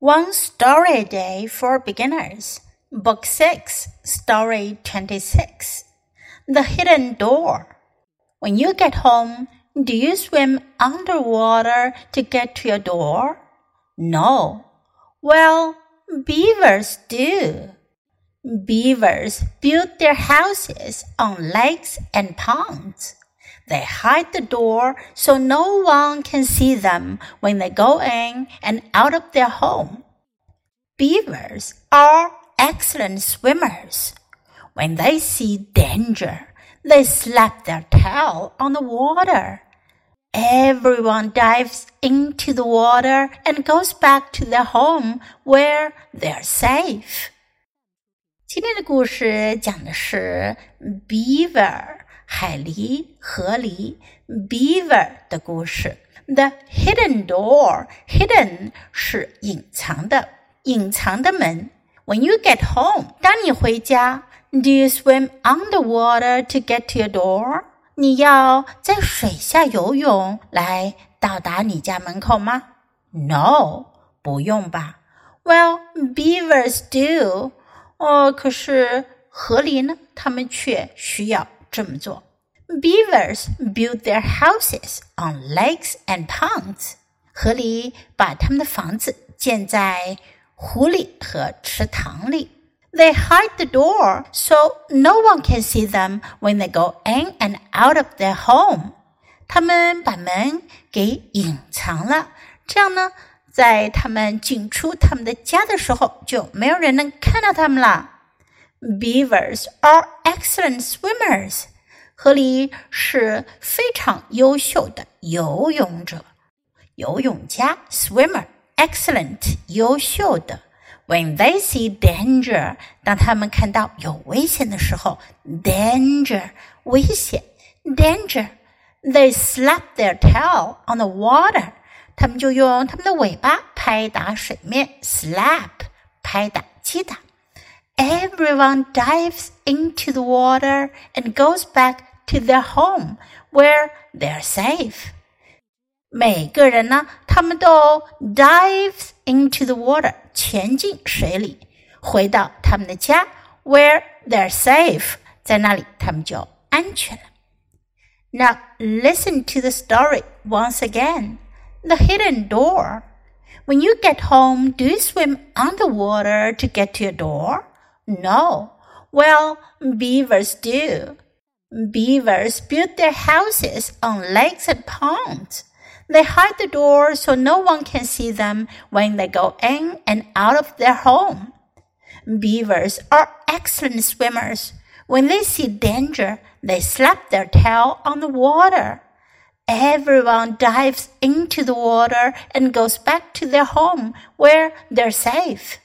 One Story a Day for Beginners, Book 6, Story 26. The Hidden Door. When you get home, do you swim underwater to get to your door? No. Well, beavers do. Beavers build their houses on lakes and ponds. They hide the door so no one can see them when they go in and out of their home. Beavers are excellent swimmers. When they see danger, they slap their tail on the water. Everyone dives into the water and goes back to their home where they're safe. 今天的故事讲的是 beaver 海狸、河狸 beaver 的故事。The hidden door, hidden 是隐藏的，隐藏的门。When you get home，当你回家，Do you swim underwater to get to your door？你要在水下游泳来到达你家门口吗？No，不用吧。Well, beavers do。哦，可是河狸呢？它们却需要。 这么做。Beavers build their houses on lakes and ponds。河狸把他们的房子建在湖里和池塘里。They hide the door so no one can see them when they go in and out of their home。他们把门给隐藏了，这样呢，在他们进出他们的家的时候，就没有人能看到他们了。Beavers are excellent swimmers. 河狸是非常优秀的游泳者，游泳家 swimmer excellent 优秀的。When they see danger，当他们看到有危险的时候，danger 危险，danger，they slap their tail on the water，他们就用他们的尾巴拍打水面，slap 拍打击打。Everyone dives into the water and goes back to their home where they're safe. 每个人呢，他们都 dives into the water，潜进水里，回到他们的家，where they're safe，在那里他们就安全了。Now listen to the story once again. The hidden door. When you get home, do you swim underwater to get to your door? No. Well, beavers do. Beavers build their houses on lakes and ponds. They hide the door so no one can see them when they go in and out of their home. Beavers are excellent swimmers. When they see danger, they slap their tail on the water. Everyone dives into the water and goes back to their home where they're safe.